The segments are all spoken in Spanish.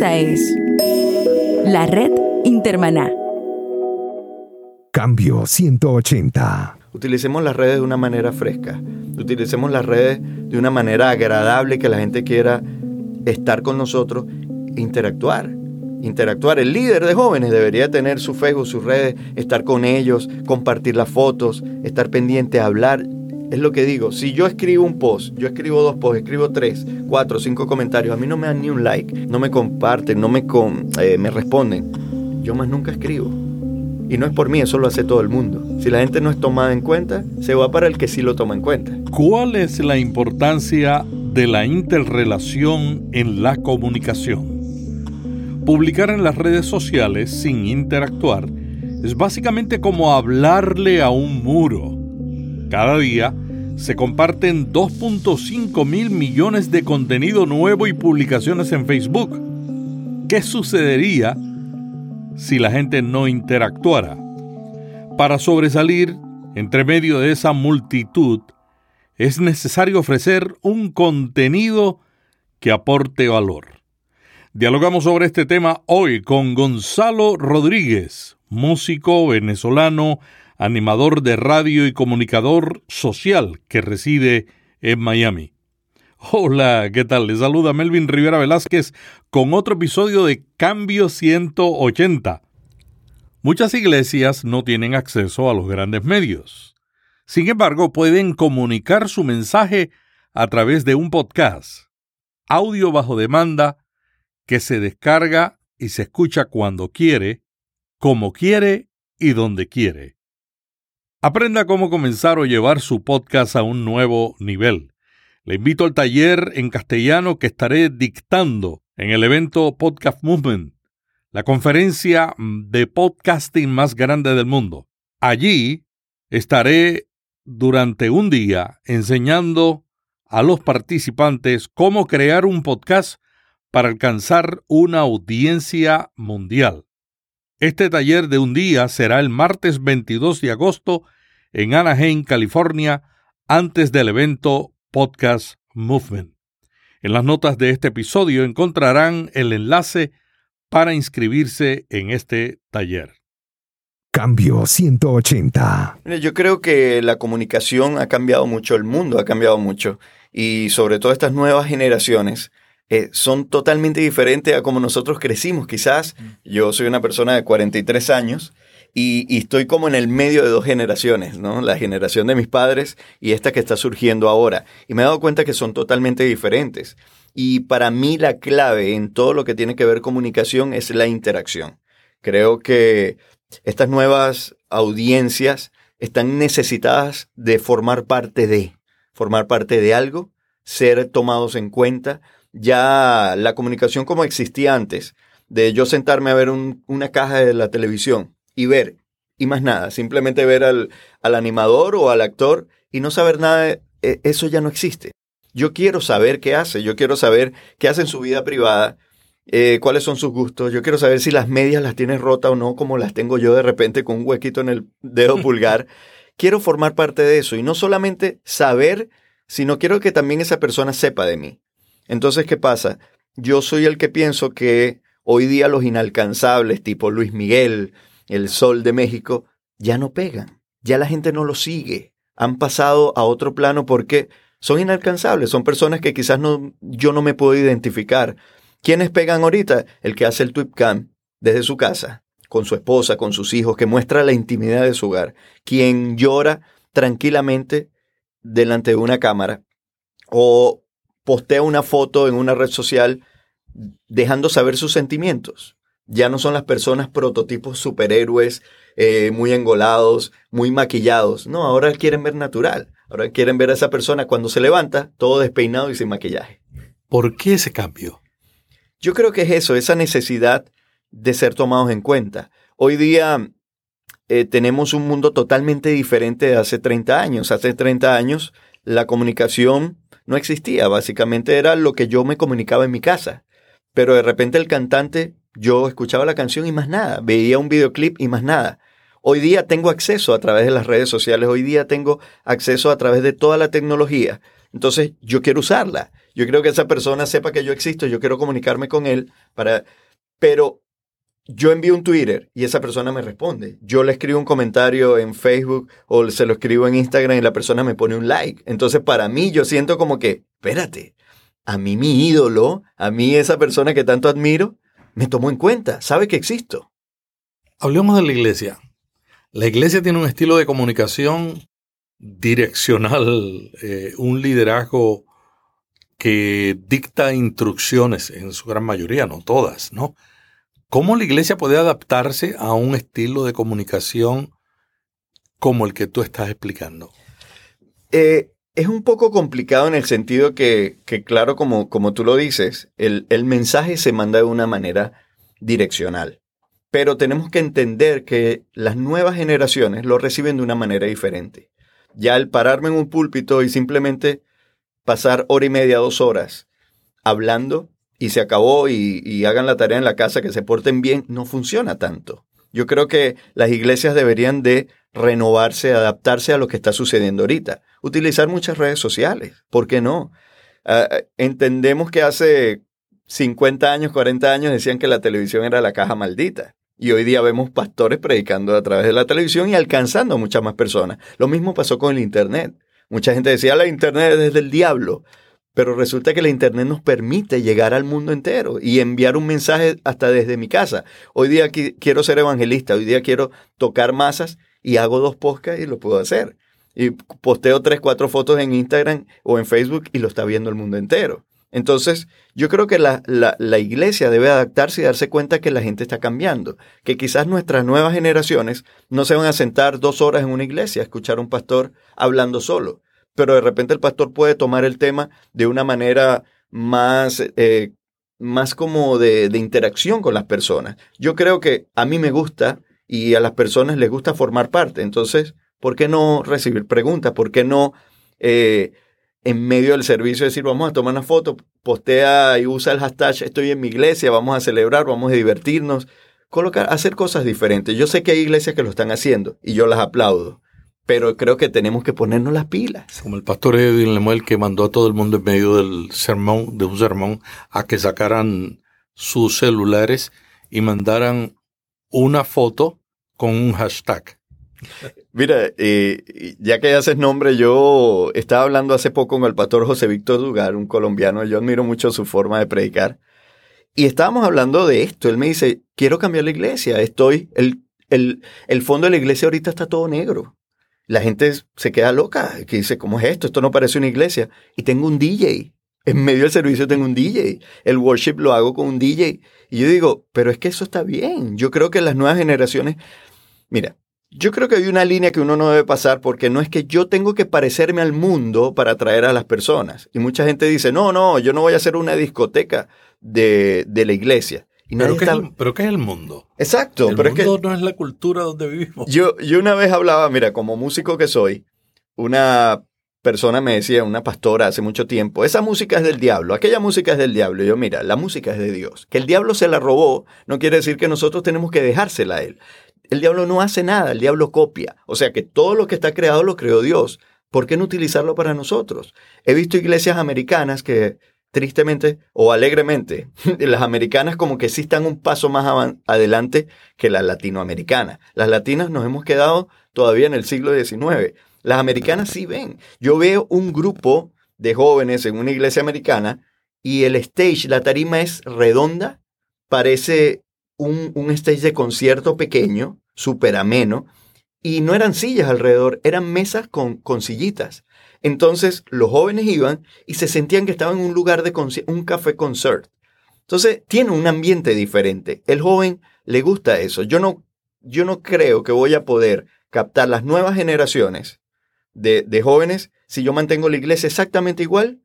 Esta es la red Intermaná. Cambio 180. Utilicemos las redes de una manera fresca. Utilicemos las redes de una manera agradable que la gente quiera estar con nosotros e interactuar. Interactuar. El líder de jóvenes debería tener su Facebook, sus redes, estar con ellos, compartir las fotos, estar pendiente, hablar. Es lo que digo, si yo escribo un post, yo escribo dos posts, escribo tres, cuatro, cinco comentarios, a mí no me dan ni un like, no me comparten, no me, eh, me responden, yo más nunca escribo. Y no es por mí, eso lo hace todo el mundo. Si la gente no es tomada en cuenta, se va para el que sí lo toma en cuenta. ¿Cuál es la importancia de la interrelación en la comunicación? Publicar en las redes sociales sin interactuar es básicamente como hablarle a un muro. Cada día se comparten 2.5 mil millones de contenido nuevo y publicaciones en Facebook. ¿Qué sucedería si la gente no interactuara. Para sobresalir entre medio de esa multitud, es necesario ofrecer un contenido que aporte valor. Dialogamos sobre este tema hoy con Gonzalo Rodríguez, músico venezolano, animador de radio y comunicador social que reside en Miami. Hola, ¿qué tal? Les saluda Melvin Rivera Velázquez con otro episodio de Cambio 180. Muchas iglesias no tienen acceso a los grandes medios. Sin embargo, pueden comunicar su mensaje a través de un podcast, audio bajo demanda, que se descarga y se escucha cuando quiere, como quiere y donde quiere. Aprenda cómo comenzar o llevar su podcast a un nuevo nivel. Le invito al taller en castellano que estaré dictando en el evento Podcast Movement, la conferencia de podcasting más grande del mundo. Allí estaré durante un día enseñando a los participantes cómo crear un podcast para alcanzar una audiencia mundial. Este taller de un día será el martes 22 de agosto en Anaheim, California, antes del evento Podcast Movement. En las notas de este episodio encontrarán el enlace para inscribirse en este taller. Cambio 180. Yo creo que la comunicación ha cambiado mucho, el mundo ha cambiado mucho y sobre todo estas nuevas generaciones eh, son totalmente diferentes a como nosotros crecimos. Quizás yo soy una persona de 43 años y, estoy como en el medio de dos generaciones, ¿no? La generación de mis padres y esta que está surgiendo ahora. Y me he dado cuenta que son totalmente diferentes. Y para mí la clave en todo lo que tiene que ver comunicación es la interacción. Creo que estas nuevas audiencias están necesitadas de formar parte de, formar parte de algo, ser tomados en cuenta. Ya la comunicación como existía antes, de yo sentarme a ver una caja de la televisión y ver, y más nada, simplemente ver al, al animador o al actor y no saber nada, e, eso ya no existe. Yo quiero saber qué hace, yo quiero saber qué hace en su vida privada, eh, cuáles son sus gustos, yo quiero saber si las medias las tiene rota o no, como las tengo yo de repente con un huequito en el dedo pulgar. quiero formar parte de eso y no solamente saber, sino quiero que también esa persona sepa de mí. Entonces, ¿qué pasa? Yo soy el que pienso que hoy día los inalcanzables, tipo Luis Miguel, el Sol de México, ya no pegan, ya la gente no lo sigue, han pasado a otro plano porque son inalcanzables, son personas que quizás no, yo no me puedo identificar. ¿Quiénes pegan ahorita? El que hace el tweetcam desde su casa, con su esposa, con sus hijos, que muestra la intimidad de su hogar, quien llora tranquilamente delante de una cámara o postea una foto en una red social dejando saber sus sentimientos. Ya no son las personas prototipos superhéroes, eh, muy engolados, muy maquillados. No, ahora quieren ver natural. Ahora quieren ver a esa persona cuando se levanta, todo despeinado y sin maquillaje. ¿Por qué ese cambio? Yo creo que es eso, esa necesidad de ser tomados en cuenta. Hoy día eh, tenemos un mundo totalmente diferente de hace 30 años. Hace 30 años la comunicación no existía, básicamente era lo que yo me comunicaba en mi casa. Pero de repente el cantante yo escuchaba la canción y más nada, veía un videoclip y más nada. Hoy día tengo acceso a través de las redes sociales, hoy día tengo acceso a través de toda la tecnología. Entonces yo quiero usarla. Yo quiero que esa persona sepa que yo existo, yo quiero comunicarme con él, para, pero yo envío un Twitter y esa persona me responde. Yo le escribo un comentario en Facebook o se lo escribo en Instagram y la persona me pone un like. Entonces, para mí, yo siento como que, espérate, a mí mi ídolo, a mí esa persona que tanto admiro, me tomó en cuenta, sabe que existo. Hablemos de la iglesia. La iglesia tiene un estilo de comunicación direccional, eh, un liderazgo que dicta instrucciones en su gran mayoría, no todas, ¿no? ¿Cómo la iglesia puede adaptarse a un estilo de comunicación como el que tú estás explicando? Eh, es un poco complicado en el sentido que, claro, como, como tú lo dices, el, el mensaje se manda de una manera direccional. Pero tenemos que entender que las nuevas generaciones lo reciben de una manera diferente. Ya el pararme en un púlpito y simplemente pasar hora y media, dos horas hablando y se acabó y, hagan la tarea en la casa, que se porten bien, no funciona tanto. Yo creo que las iglesias deberían de renovarse, adaptarse a lo que está sucediendo ahorita. Utilizar muchas redes sociales, ¿por qué no? Ah, entendemos que hace 50 años, 40 años decían que la televisión era la caja maldita. Y hoy día vemos pastores predicando a través de la televisión y alcanzando a muchas más personas. Lo mismo pasó con el Internet. Mucha gente decía, la Internet es del diablo. Pero resulta que la Internet nos permite llegar al mundo entero y enviar un mensaje hasta desde mi casa. Hoy día quiero ser evangelista, hoy día quiero tocar masas y hago dos podcasts y lo puedo hacer. Y posteo tres, cuatro fotos en Instagram o en Facebook y lo está viendo el mundo entero. Entonces, yo creo que la, la, iglesia debe adaptarse y darse cuenta que la gente está cambiando, que quizás nuestras nuevas generaciones no se van a sentar dos horas en una iglesia a escuchar a un pastor hablando solo, pero de repente el pastor puede tomar el tema de una manera más, eh, más como de, interacción con las personas. Yo creo que a mí me gusta y a las personas les gusta formar parte, entonces, ¿por qué no recibir preguntas? ¿Por qué no... Eh, en medio del servicio decir, vamos a tomar una foto, postea y usa el hashtag estoy en mi iglesia, vamos a celebrar, vamos a divertirnos, colocar, hacer cosas diferentes. Yo sé que hay iglesias que lo están haciendo y yo las aplaudo, pero creo que tenemos que ponernos las pilas. Como el pastor Edwin Lemuel que mandó a todo el mundo en medio del sermón, de un sermón, a que sacaran sus celulares y mandaran una foto con un hashtag. Mira, eh, ya que haces nombre, yo estaba hablando hace poco con el pastor José Víctor Dugar, un colombiano, yo admiro mucho su forma de predicar, y estábamos hablando de esto. Él me dice, quiero cambiar la iglesia, estoy, el, el, el fondo de la iglesia ahorita está todo negro. La gente se queda loca, que dice, ¿cómo es esto? Esto no parece una iglesia. Y tengo un DJ. En medio del servicio tengo un DJ. El worship lo hago con un DJ. Y yo digo, pero es que eso está bien. Yo creo que las nuevas generaciones, mira, yo creo que hay una línea que uno no debe pasar porque no es que yo tengo que parecerme al mundo para atraer a las personas. Y mucha gente dice, no, no, yo no voy a hacer una discoteca de, la iglesia. ¿Pero, qué es el, ¿Pero, qué es el, mundo? Exacto. El pero mundo es que no es la cultura donde vivimos. Yo, yo una vez hablaba, mira, como músico que soy, una persona me decía, una pastora hace mucho tiempo, esa música es del diablo, aquella música es del diablo. Y yo, mira, la música es de Dios. Que el diablo se la robó no quiere decir que nosotros tenemos que dejársela a él. El diablo no hace nada, el diablo copia. O sea que todo lo que está creado lo creó Dios. ¿Por qué no utilizarlo para nosotros? He visto iglesias americanas que tristemente o alegremente, las americanas como que sí están un paso más adelante que las latinoamericanas. Las latinas nos hemos quedado todavía en el siglo XIX. Las americanas sí ven. Yo veo un grupo de jóvenes en una iglesia americana y el stage, la tarima es redonda, parece un, un stage de concierto pequeño, súper ameno, y no eran sillas alrededor, eran mesas con, con sillitas. Entonces los jóvenes iban y se sentían que estaban en un lugar de un café concert. Entonces tiene un ambiente diferente. El joven le gusta eso. Yo no, yo no creo que voy a poder captar las nuevas generaciones de, de jóvenes si yo mantengo la iglesia exactamente igual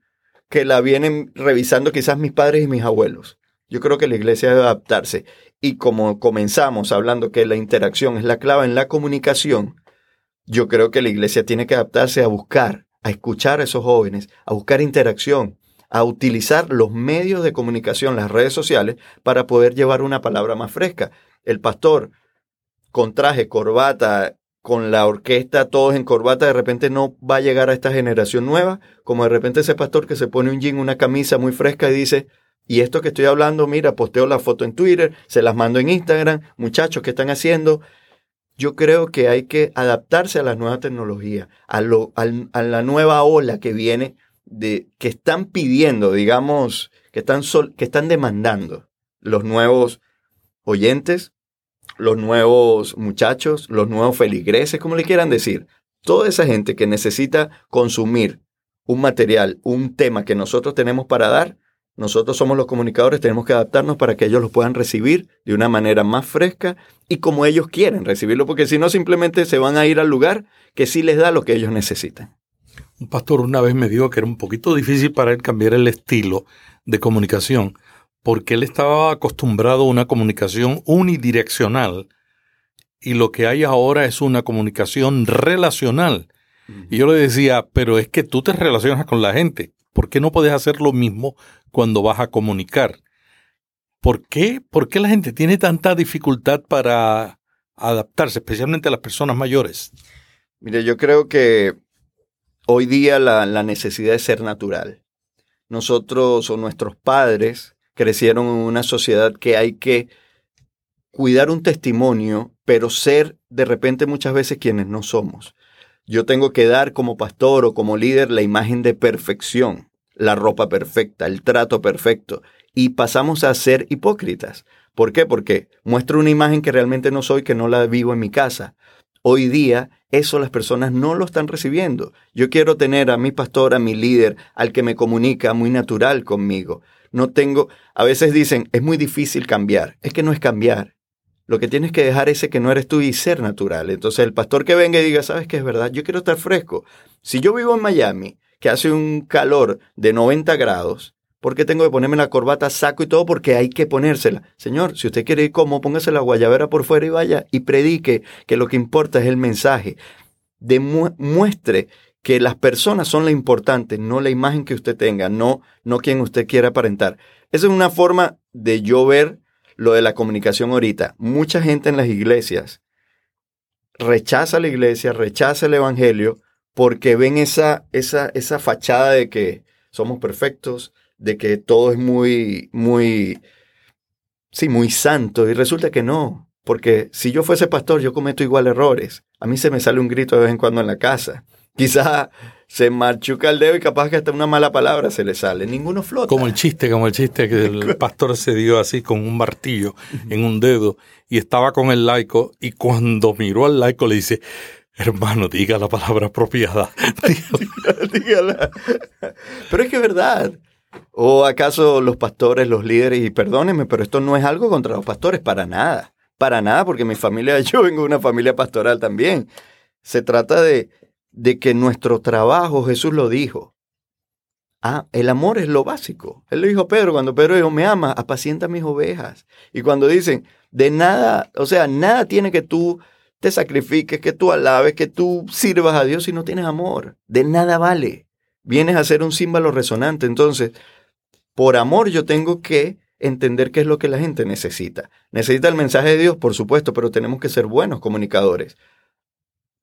que la vienen revisando quizás mis padres y mis abuelos. Yo creo que la iglesia debe adaptarse. Y como comenzamos hablando que la interacción es la clave en la comunicación, yo creo que la iglesia tiene que adaptarse a buscar, a escuchar a esos jóvenes, a buscar interacción, a utilizar los medios de comunicación, las redes sociales, para poder llevar una palabra más fresca. El pastor con traje, corbata, con la orquesta, todos en corbata, de repente no va a llegar a esta generación nueva, como de repente ese pastor que se pone un jean, una camisa muy fresca y dice, y esto que estoy hablando, mira, posteo la foto en Twitter, se las mando en Instagram, muchachos, ¿qué están haciendo? Yo creo que hay que adaptarse a las nuevas tecnologías, a, lo, a la nueva ola que viene, de, que están pidiendo, digamos, que están, sol, que están demandando los nuevos oyentes, los nuevos muchachos, los nuevos feligreses, como le quieran decir. Toda esa gente que necesita consumir un material, un tema que nosotros tenemos para dar, nosotros somos los comunicadores, tenemos que adaptarnos para que ellos lo puedan recibir de una manera más fresca y como ellos quieren recibirlo, porque si no simplemente se van a ir al lugar que sí les da lo que ellos necesitan. Un pastor una vez me dijo que era un poquito difícil para él cambiar el estilo de comunicación, porque él estaba acostumbrado a una comunicación unidireccional y lo que hay ahora es una comunicación relacional. Y yo le decía, pero es que tú te relacionas con la gente. ¿Por qué no puedes hacer lo mismo cuando vas a comunicar? ¿Por qué? ¿Por qué la gente tiene tanta dificultad para adaptarse, especialmente las personas mayores? Mire, yo creo que hoy día la, la necesidad es ser natural. Nosotros o nuestros padres crecieron en una sociedad que hay que cuidar un testimonio, pero ser de repente muchas veces quienes no somos. Yo tengo que dar como pastor o como líder la imagen de perfección, la ropa perfecta, el trato perfecto, y pasamos a ser hipócritas. ¿Por qué? Porque muestro una imagen que realmente no soy, que no la vivo en mi casa. Hoy día eso las personas no lo están recibiendo. Yo quiero tener a mi pastor, a mi líder, al que me comunica muy natural conmigo no tengo, a veces dicen, es muy difícil cambiar. Es que no es cambiar. Lo que tienes que dejar ese que no eres tú y ser natural. Entonces el pastor que venga y diga, sabes que es verdad, yo quiero estar fresco. Si yo vivo en Miami, que hace un calor de 90 grados, ¿por qué tengo que ponerme la corbata, saco y todo? Porque hay que ponérsela. Señor, si usted quiere ir como, póngase la guayabera por fuera y vaya y predique que lo que importa es el mensaje. Demuestre que las personas son la importante, no la imagen que usted tenga, no, no quien usted quiera aparentar. Esa es una forma de yo ver lo de la comunicación ahorita. Mucha gente en las iglesias rechaza la iglesia, rechaza el evangelio, porque ven esa, esa, esa fachada de que somos perfectos, de que todo es muy, muy, sí, muy santo, y resulta que no. Porque si yo fuese pastor, yo cometo igual errores. A mí se me sale un grito de vez en cuando en la casa. Quizás se machuca el dedo y capaz que hasta una mala palabra se le sale. Ninguno flota. Como el chiste, como el chiste que el pastor se dio así con un martillo en un dedo y estaba con el laico y cuando miró al laico le dice, hermano, diga la palabra apropiada. Dígala. Pero es que es verdad. ¿O acaso los pastores, los líderes, y perdónenme, pero esto no es algo contra los pastores, para nada. Para nada, porque mi familia, yo vengo de una familia pastoral también. Se trata de, de que nuestro trabajo, Jesús lo dijo. Ah, el amor es lo básico. Él lo dijo a Pedro, cuando Pedro dijo, me ama, apacienta mis ovejas. Y cuando dicen, de nada, o sea, nada tiene que tú te sacrifiques, que tú alabes, que tú sirvas a Dios si no tienes amor. De nada vale. Vienes a ser un símbolo resonante. Entonces, por amor yo tengo que entender qué es lo que la gente necesita. Necesita el mensaje de Dios, por supuesto, pero tenemos que ser buenos comunicadores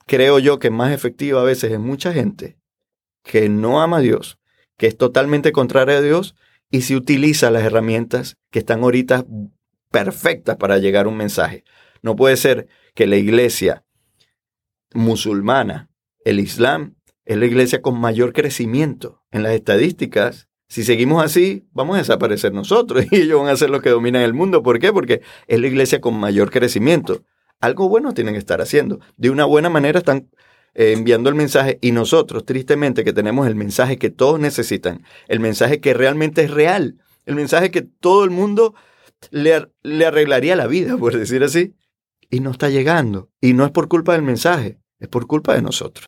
creo yo que más efectiva a veces es mucha gente que no ama a Dios, que es totalmente contraria a Dios y se utiliza las herramientas que están ahorita perfectas para llegar a un mensaje. No puede ser que la iglesia musulmana, el Islam, es la iglesia con mayor crecimiento en las estadísticas. Si seguimos así, vamos a desaparecer nosotros y ellos van a ser los que dominan el mundo. ¿Por qué? Porque es la iglesia con mayor crecimiento algo bueno tienen que estar haciendo. De una buena manera están eh, enviando el mensaje y nosotros, tristemente, que tenemos el mensaje que todos necesitan, el mensaje que realmente es real, el mensaje que todo el mundo le, le arreglaría la vida, por decir así, y no está llegando. Y no es por culpa del mensaje, es por culpa de nosotros.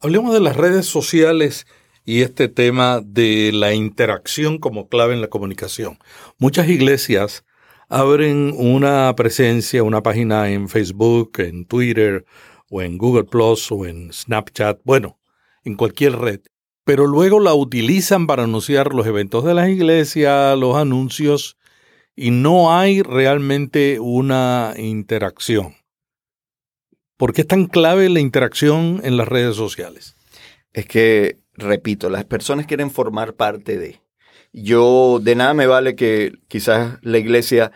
Hablemos de las redes sociales y este tema de la interacción como clave en la comunicación. Muchas iglesias abren una presencia, una página en Facebook, en Twitter o en Google Plus o en Snapchat, bueno, en cualquier red, pero luego la utilizan para anunciar los eventos de las iglesias, los anuncios, y no hay realmente una interacción. ¿Por qué es tan clave la interacción en las redes sociales? Es que, repito, las personas quieren formar parte de. Yo, de nada me vale que quizás la iglesia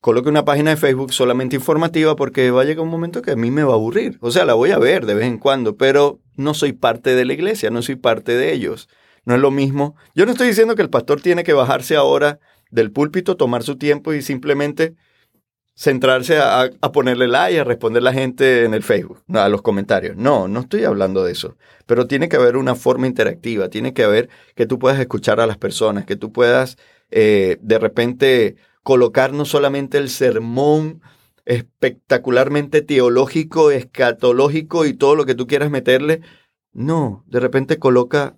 coloque una página de Facebook solamente informativa porque va a llegar un momento que a mí me va a aburrir. O sea, la voy a ver de vez en cuando, pero no soy parte de la iglesia, no soy parte de ellos. No es lo mismo. Yo no estoy diciendo que el pastor tiene que bajarse ahora del púlpito, tomar su tiempo y simplemente centrarse a, ponerle like, a responder la gente en el Facebook, a los comentarios. No, no estoy hablando de eso. Pero tiene que haber una forma interactiva, tiene que haber que tú puedas escuchar a las personas, que tú puedas eh, de repente colocar no solamente el sermón espectacularmente teológico, escatológico y todo lo que tú quieras meterle. No, de repente coloca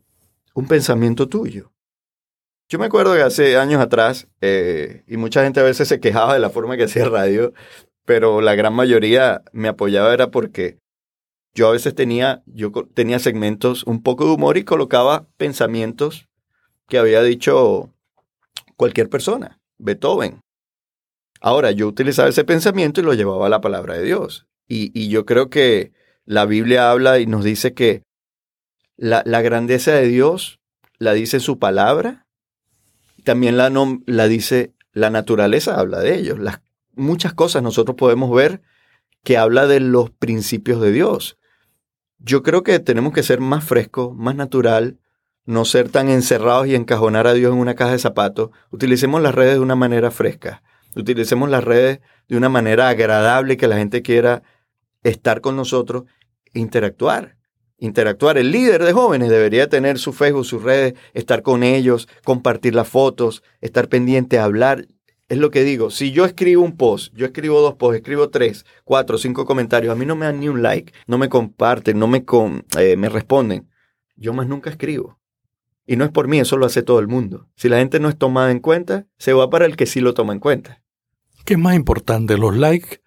un pensamiento tuyo. Yo me acuerdo que hace años atrás, eh, y mucha gente a veces se quejaba de la forma que hacía radio, pero la gran mayoría me apoyaba era porque yo a veces tenía, yo tenía segmentos un poco de humor y colocaba pensamientos que había dicho cualquier persona, Beethoven. Ahora, yo utilizaba ese pensamiento y lo llevaba a la palabra de Dios. Y, yo creo que la Biblia habla y nos dice que la, la grandeza de Dios la dice su palabra también la, la dice la naturaleza, habla de ellos. Las, muchas cosas nosotros podemos ver que habla de los principios de Dios. Yo creo que tenemos que ser más frescos, más natural, no ser tan encerrados y encajonar a Dios en una caja de zapatos. Utilicemos las redes de una manera fresca. Utilicemos las redes de una manera agradable que la gente quiera estar con nosotros e interactuar interactuar. El líder de jóvenes debería tener su Facebook, sus redes, estar con ellos, compartir las fotos, estar pendiente, hablar. Es lo que digo, si yo escribo un post, yo escribo dos posts, escribo tres, cuatro, cinco comentarios, a mí no me dan ni un like, no me comparten, no me, eh, me responden, yo más nunca escribo. Y no es por mí, eso lo hace todo el mundo. Si la gente no es tomada en cuenta, se va para el que sí lo toma en cuenta. ¿Qué es más importante, los likes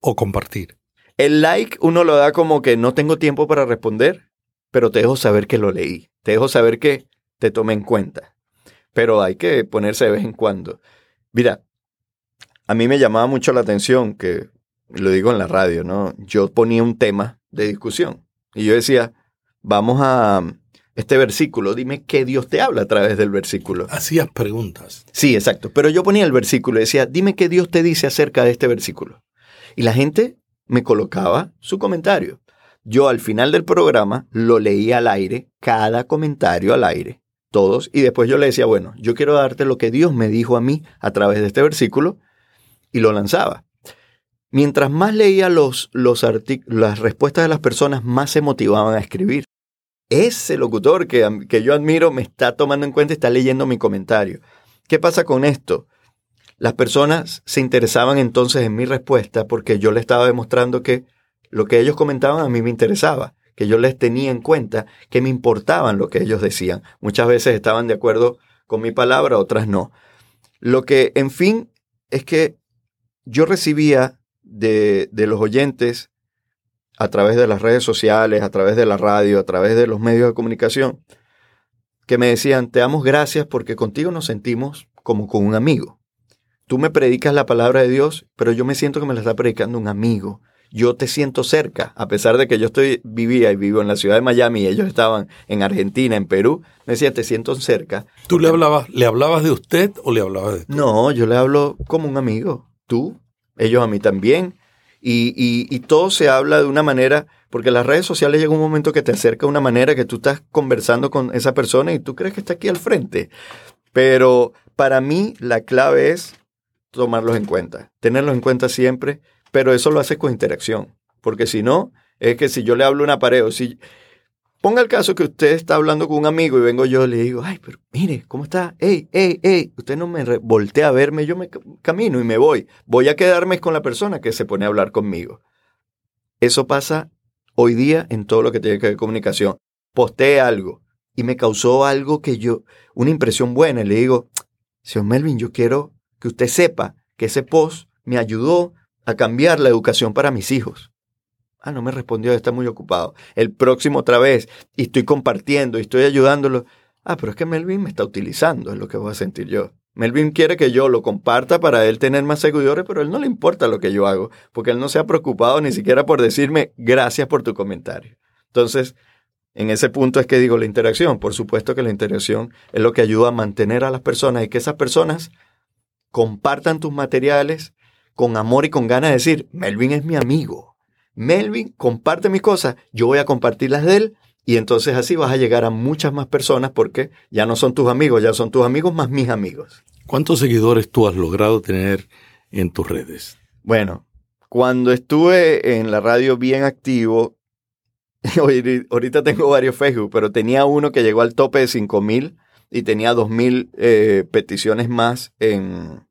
o compartir? El like uno lo da como que no tengo tiempo para responder, pero te dejo saber que lo leí. Te dejo saber que te tomé en cuenta. Pero hay que ponerse de vez en cuando. Mira, a mí me llamaba mucho la atención que, lo digo en la radio, ¿no? Yo ponía un tema de discusión y yo decía, vamos a este versículo, dime qué Dios te habla a través del versículo. Hacías preguntas. Sí, exacto. Pero yo ponía el versículo y decía, dime qué Dios te dice acerca de este versículo. Y la gente me colocaba su comentario. Yo al final del programa lo leía al aire, cada comentario al aire, todos, y después yo le decía, bueno, yo quiero darte lo que Dios me dijo a mí a través de este versículo, y lo lanzaba. Mientras más leía los, los las respuestas de las personas, más se motivaban a escribir. Ese locutor que, que yo admiro me está tomando en cuenta y está leyendo mi comentario. ¿Qué pasa con esto? Las personas se interesaban entonces en mi respuesta porque yo les estaba demostrando que lo que ellos comentaban a mí me interesaba, que yo les tenía en cuenta, que me importaban lo que ellos decían. Muchas veces estaban de acuerdo con mi palabra, otras no. Lo que, en fin, es que yo recibía de, de los oyentes a través de las redes sociales, a través de la radio, a través de los medios de comunicación, que me decían, te damos gracias porque contigo nos sentimos como con un amigo. Tú me predicas la palabra de Dios, pero yo me siento que me la está predicando un amigo. Yo te siento cerca, a pesar de que yo estoy, vivía y vivo en la ciudad de Miami y ellos estaban en Argentina, en Perú, me decía, te siento cerca. ¿Tú le hablabas, le hablabas de usted o le hablabas de No, yo le hablo como un amigo. Tú, ellos a mí también. Y, y, y todo se habla de una manera, porque las redes sociales llega un momento que te acerca de una manera que tú estás conversando con esa persona y tú crees que está aquí al frente. Pero para mí la clave es tomarlos en cuenta, tenerlos en cuenta siempre, pero eso lo hace con interacción, porque si no, es que si yo le hablo a una pared o si... Ponga el caso que usted está hablando con un amigo y vengo yo y le digo, ay, pero mire, ¿cómo está? Ey, ey, ey, usted no me voltea a verme, yo me camino y me voy. Voy a quedarme con la persona que se pone a hablar conmigo. Eso pasa hoy día en todo lo que tiene que ver con comunicación. Posteé algo y me causó algo que yo, una impresión buena, y le digo, señor Melvin, yo quiero que usted sepa que ese post me ayudó a cambiar la educación para mis hijos. Ah, no me respondió, está muy ocupado. El próximo otra vez, y estoy compartiendo, y estoy ayudándolo. Ah, pero es que Melvin me está utilizando, es lo que voy a sentir yo. Melvin quiere que yo lo comparta para él tener más seguidores, pero a él no le importa lo que yo hago, porque él no se ha preocupado ni siquiera por decirme gracias por tu comentario. Entonces, en ese punto es que digo la interacción. Por supuesto que la interacción es lo que ayuda a mantener a las personas y que esas personas compartan tus materiales con amor y con ganas de decir, Melvin es mi amigo. Melvin comparte mis cosas, yo voy a compartir las de él y entonces así vas a llegar a muchas más personas porque ya no son tus amigos, ya son tus amigos más mis amigos. ¿Cuántos seguidores tú has logrado tener en tus redes? Bueno, cuando estuve en la radio bien activo, ahorita tengo varios Facebook, pero tenía uno que llegó al tope de 5000 y tenía 2000 eh, peticiones más en,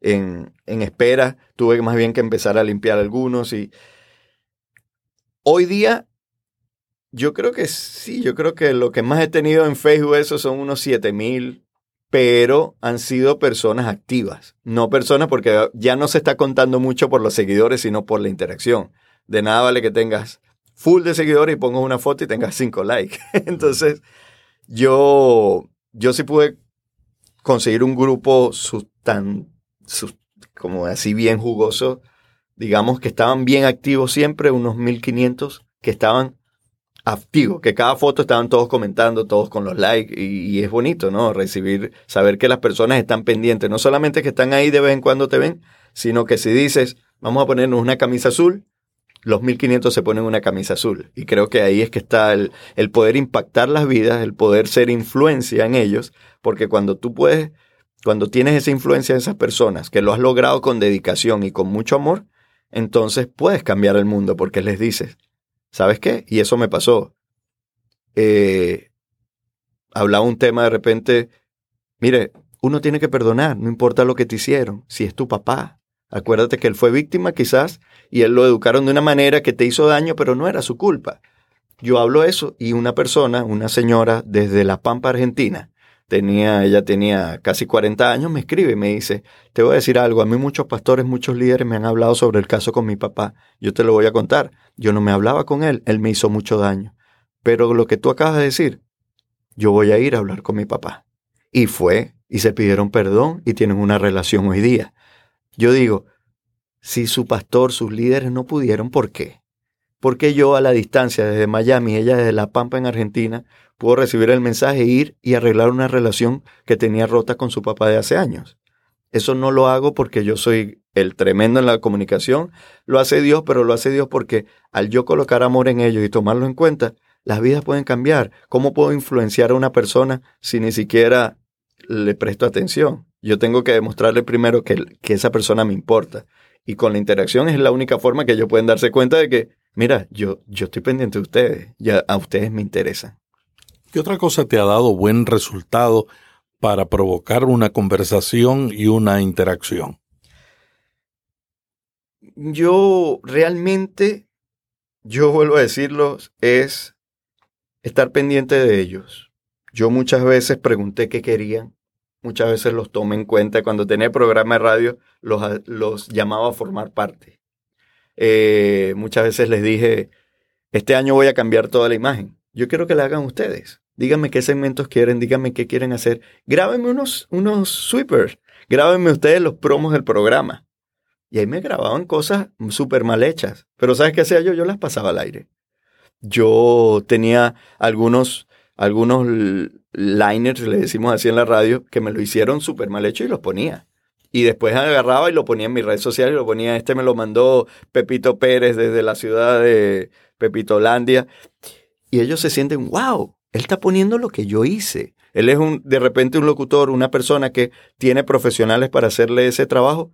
en, en espera. Tuve más bien que empezar a limpiar algunos y hoy día yo creo que sí, yo creo que lo que más he tenido en Facebook eso son unos 7000, pero han sido personas activas, no personas porque ya no se está contando mucho por los seguidores, sino por la interacción. De nada vale que tengas full de seguidores y pongas una foto y tengas 5 likes. Entonces, yo, yo sí pude conseguir un grupo tan, como así bien jugoso, digamos que estaban bien activos siempre, unos 1500 que estaban activos, que cada foto estaban todos comentando, todos con los likes, y, es bonito, ¿no? Recibir, saber que las personas están pendientes, no solamente que están ahí de vez en cuando te ven, sino que si dices, vamos a ponernos una camisa azul, los 1500 se ponen una camisa azul. Y creo que ahí es que está el, el poder impactar las vidas, el poder ser influencia en ellos, porque cuando tú puedes, cuando tienes esa influencia en esas personas, que lo has logrado con dedicación y con mucho amor, entonces puedes cambiar el mundo porque les dices, ¿Sabes qué? Y eso me pasó. Eh, hablaba un tema de repente, mire, uno tiene que perdonar, no importa lo que te hicieron, si es tu papá. Acuérdate que él fue víctima quizás y él lo educaron de una manera que te hizo daño, pero no era su culpa. Yo hablo eso y una persona, una señora desde La Pampa, Argentina, tenía, ella tenía casi 40 años, me escribe y me dice, te voy a decir algo, a mí muchos pastores, muchos líderes me han hablado sobre el caso con mi papá, yo te lo voy a contar, yo no me hablaba con él, él me hizo mucho daño, pero lo que tú acabas de decir, yo voy a ir a hablar con mi papá. Y fue, y se pidieron perdón y tienen una relación hoy día. Yo digo, si su pastor, sus líderes no pudieron, ¿por qué? Porque yo a la distancia desde Miami, ella desde La Pampa en Argentina, pudo recibir el mensaje, ir y arreglar una relación que tenía rota con su papá de hace años. Eso no lo hago porque yo soy el tremendo en la comunicación, lo hace Dios, pero lo hace Dios porque al yo colocar amor en ellos y tomarlo en cuenta, las vidas pueden cambiar. ¿Cómo puedo influenciar a una persona si ni siquiera le presto atención? Yo tengo que demostrarle primero que, que esa persona me importa. Y con la interacción es la única forma que ellos pueden darse cuenta de que, mira, yo, yo estoy pendiente de ustedes, ya a ustedes me interesan. ¿Qué otra cosa te ha dado buen resultado para provocar una conversación y una interacción? Yo realmente, yo vuelvo a decirlo, es estar pendiente de ellos. Yo muchas veces pregunté qué querían, muchas veces los tomé en cuenta. Cuando tenía programa de radio, los, llamaba a formar parte. Eh, muchas veces les dije, este año voy a cambiar toda la imagen. Yo quiero que la hagan ustedes. Díganme qué segmentos quieren, díganme qué quieren hacer. Grábenme unos, unos sweepers. Grábenme ustedes los promos del programa. Y ahí me grababan cosas súper mal hechas. Pero ¿sabes qué hacía yo? Yo las pasaba al aire. Yo tenía algunos, algunos liners, le decimos así en la radio, que me lo hicieron súper mal hecho y los ponía. Y después agarraba y lo ponía en mi red social y lo ponía, este me lo mandó Pepito Pérez desde la ciudad de Pepitolandia y ellos se sienten, wow, él está poniendo lo que yo hice. Él es un, de repente un locutor, una persona que tiene profesionales para hacerle ese trabajo,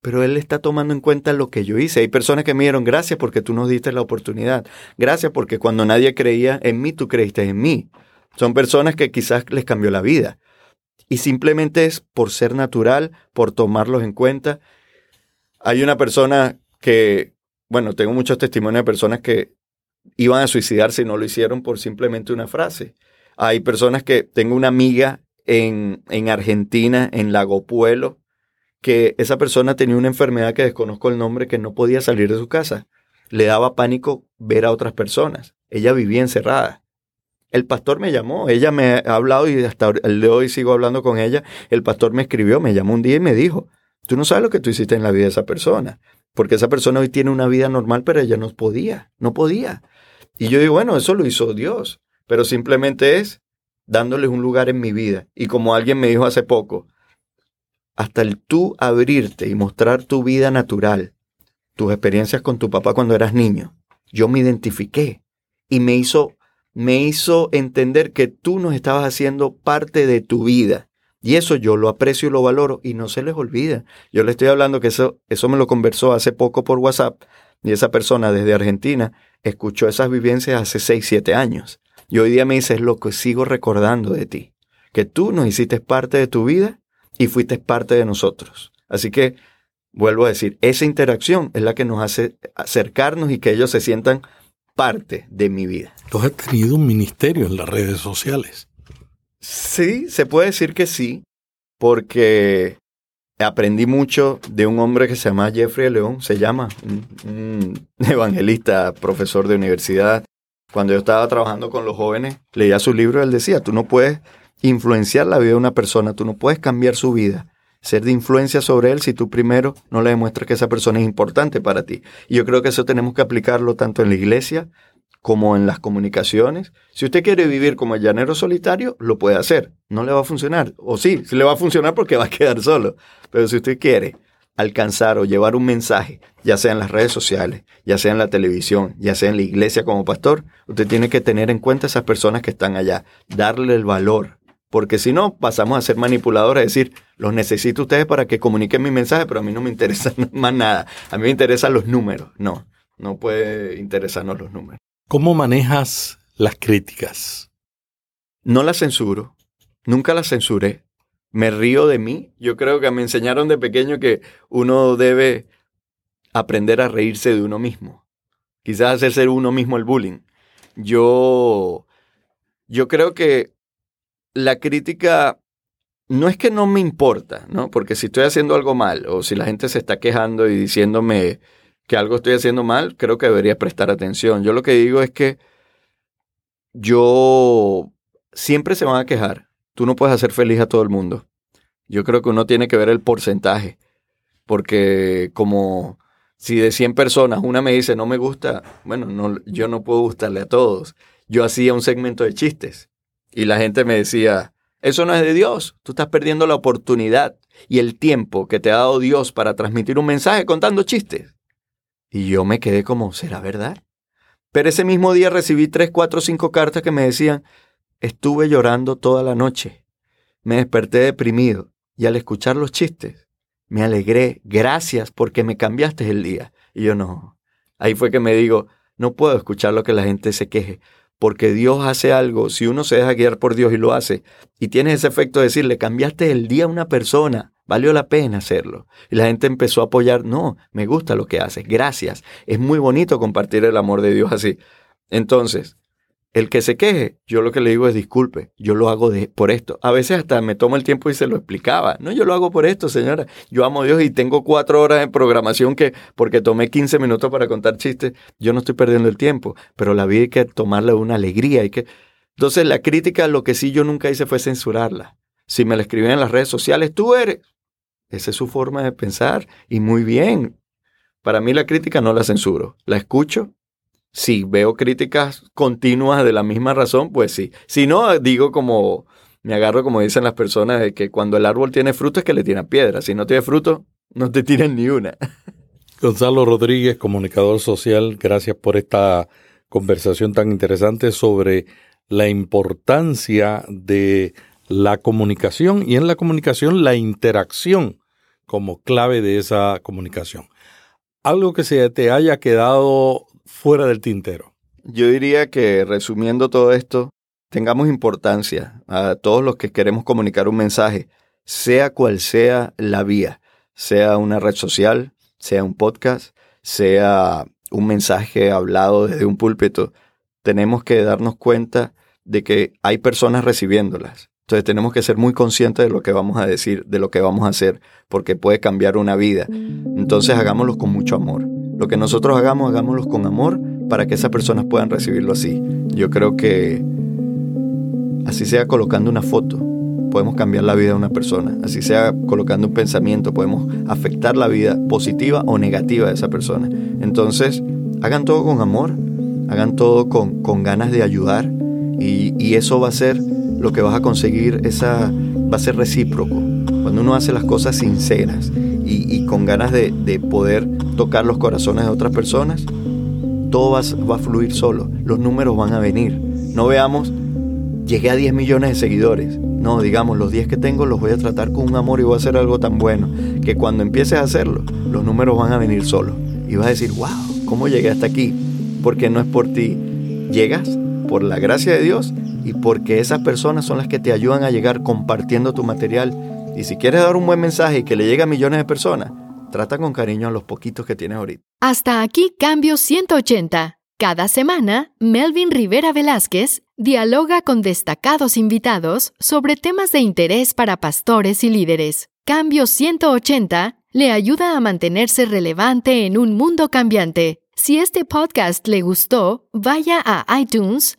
pero él está tomando en cuenta lo que yo hice. Hay personas que me dieron gracias porque tú nos diste la oportunidad. Gracias porque cuando nadie creía en mí, tú creíste en mí. Son personas que quizás les cambió la vida. Y simplemente es por ser natural, por tomarlos en cuenta. Hay una persona que, bueno, tengo muchos testimonios de personas que iban a suicidarse y no lo hicieron por simplemente una frase. Hay personas que, tengo una amiga en, en Argentina, en Lago Puelo, que esa persona tenía una enfermedad que desconozco el nombre, que no podía salir de su casa. Le daba pánico ver a otras personas. Ella vivía encerrada. el pastor me llamó, ella me ha hablado y hasta el de hoy sigo hablando con ella. El pastor me escribió, me llamó un día y me dijo, tú no sabes lo que tú hiciste en la vida de esa persona, porque esa persona hoy tiene una vida normal, pero ella no podía, no podía. Y yo digo, bueno, eso lo hizo Dios, pero simplemente es dándoles un lugar en mi vida. Y como alguien me dijo hace poco, hasta el tú abrirte y mostrar tu vida natural, tus experiencias con tu papá cuando eras niño, yo me identifiqué y me hizo, me hizo entender que tú nos estabas haciendo parte de tu vida. Y eso yo lo aprecio y lo valoro y no se les olvida. Yo le estoy hablando que eso, eso me lo conversó hace poco por WhatsApp y esa persona desde Argentina escuchó esas vivencias hace 6, 7 años. Y hoy día me dice, es lo que sigo recordando de ti, que tú nos hiciste parte de tu vida y fuiste parte de nosotros. Así que, vuelvo a decir, esa interacción es la que nos hace acercarnos y que ellos se sientan parte de mi vida. Tú has tenido un ministerio en las redes sociales. Sí, se puede decir que sí, porque aprendí mucho de un hombre que se llama Jeffrey León, se llama, un, evangelista, profesor de universidad. Cuando yo estaba trabajando con los jóvenes, leía su libro él decía, tú no puedes influenciar la vida de una persona, tú no puedes cambiar su vida, ser de influencia sobre él si tú primero no le demuestras que esa persona es importante para ti. Y yo creo que eso tenemos que aplicarlo tanto en la iglesia como en las comunicaciones. Si usted quiere vivir como el llanero solitario, lo puede hacer. No le va a funcionar. O sí, le va a funcionar porque va a quedar solo. Pero si usted quiere alcanzar o llevar un mensaje, ya sea en las redes sociales, ya sea en la televisión, ya sea en la iglesia como pastor, usted tiene que tener en cuenta esas personas que están allá, darle el valor, porque si no, pasamos a ser manipuladores, es decir, los necesito ustedes para que comuniquen mi mensaje, pero a mí no me interesa más nada. A mí me interesan los números. No, no puede interesarnos los números. ¿Cómo manejas las críticas? No las censuro, nunca las censuré. Me río de mí. Yo creo que me enseñaron de pequeño que uno debe aprender a reírse de uno mismo. Quizás hacerse uno mismo el bullying. Yo, yo creo que la crítica no es que no me importa, ¿no? Porque si estoy haciendo algo mal o si la gente se está quejando y diciéndome que algo estoy haciendo mal, creo que debería prestar atención. Yo lo que digo es que yo siempre se van a quejar. Tú no puedes hacer feliz a todo el mundo. Yo creo que uno tiene que ver el porcentaje, porque como si de 100 personas una me dice no me gusta, bueno, no, yo no puedo gustarle a todos. Yo hacía un segmento de chistes y la gente me decía, eso no es de Dios, tú estás perdiendo la oportunidad y el tiempo que te ha dado Dios para transmitir un mensaje contando chistes. Y yo me quedé como, ¿será verdad? Pero ese mismo día recibí tres, cuatro, cinco cartas que me decían, estuve llorando toda la noche, me desperté deprimido y al escuchar los chistes, me alegré, gracias porque me cambiaste el día. Y yo no, ahí fue que me digo, no puedo escuchar lo que la gente se queje, porque Dios hace algo, si uno se deja guiar por Dios y lo hace, y tiene ese efecto de decirle, cambiaste el día a una persona, valió la pena hacerlo. Y la gente empezó a apoyar, no, me gusta lo que haces, gracias. Es muy bonito compartir el amor de Dios así. Entonces, el que se queje, yo lo que le digo es disculpe, yo lo hago por esto. A veces hasta me tomo el tiempo y se lo explicaba. No, yo lo hago por esto, señora. Yo amo a Dios y tengo cuatro horas de programación que, porque tomé 15 minutos para contar chistes, yo no estoy perdiendo el tiempo. Pero la vida hay que tomarla de una alegría. Hay que... Entonces, la crítica, lo que sí yo nunca hice fue censurarla. Si me la escribían en las redes sociales, tú eres. Esa es su forma de pensar. Y muy bien. Para mí la crítica no la censuro. La escucho si veo críticas continuas de la misma razón, pues sí. Si no, digo como, me agarro como dicen las personas, de que cuando el árbol tiene fruto es que le tiran piedra. Si no tiene fruto, no te tiran ni una. Gonzalo Rodríguez, comunicador social, gracias por esta conversación tan interesante sobre la importancia de la comunicación y en la comunicación la interacción como clave de esa comunicación. Algo que se te haya quedado fuera del tintero? Yo diría que resumiendo todo esto, tengamos importancia a todos los que queremos comunicar un mensaje, sea cual sea la vía, sea una red social, sea un podcast, sea un mensaje hablado desde un púlpito, tenemos que darnos cuenta de que hay personas recibiéndolas. Entonces tenemos que ser muy conscientes de lo que vamos a decir, de lo que vamos a hacer, porque puede cambiar una vida. Entonces hagámoslo con mucho amor. Lo que nosotros hagamos, hagámoslo con amor para que esas personas puedan recibirlo así. Yo creo que así sea colocando una foto, podemos cambiar la vida de una persona. Así sea colocando un pensamiento, podemos afectar la vida positiva o negativa de esa persona. Entonces, hagan todo con amor, hagan todo con, con ganas de ayudar y, y, eso va a ser lo que vas a conseguir, esa, va a ser recíproco. Cuando uno hace las cosas sinceras y, con ganas de, de, poder tocar los corazones de otras personas, todo va, va a fluir solo, los números van a venir. No veamos, llegué a 10 millones de seguidores. No, digamos, los 10 que tengo los voy a tratar con un amor y voy a hacer algo tan bueno que cuando empieces a hacerlo, los números van a venir solos. Y vas a decir, wow, ¿cómo llegué hasta aquí? Porque no es por ti. Llegas por la gracia de Dios y porque esas personas son las que te ayudan a llegar compartiendo tu material. Y si quieres dar un buen mensaje y que le llegue a millones de personas, trata con cariño a los poquitos que tienes ahorita. Hasta aquí Cambio 180. Cada semana, Melvin Rivera Velázquez dialoga con destacados invitados sobre temas de interés para pastores y líderes. Cambio 180 le ayuda a mantenerse relevante en un mundo cambiante. Si este podcast le gustó, vaya a iTunes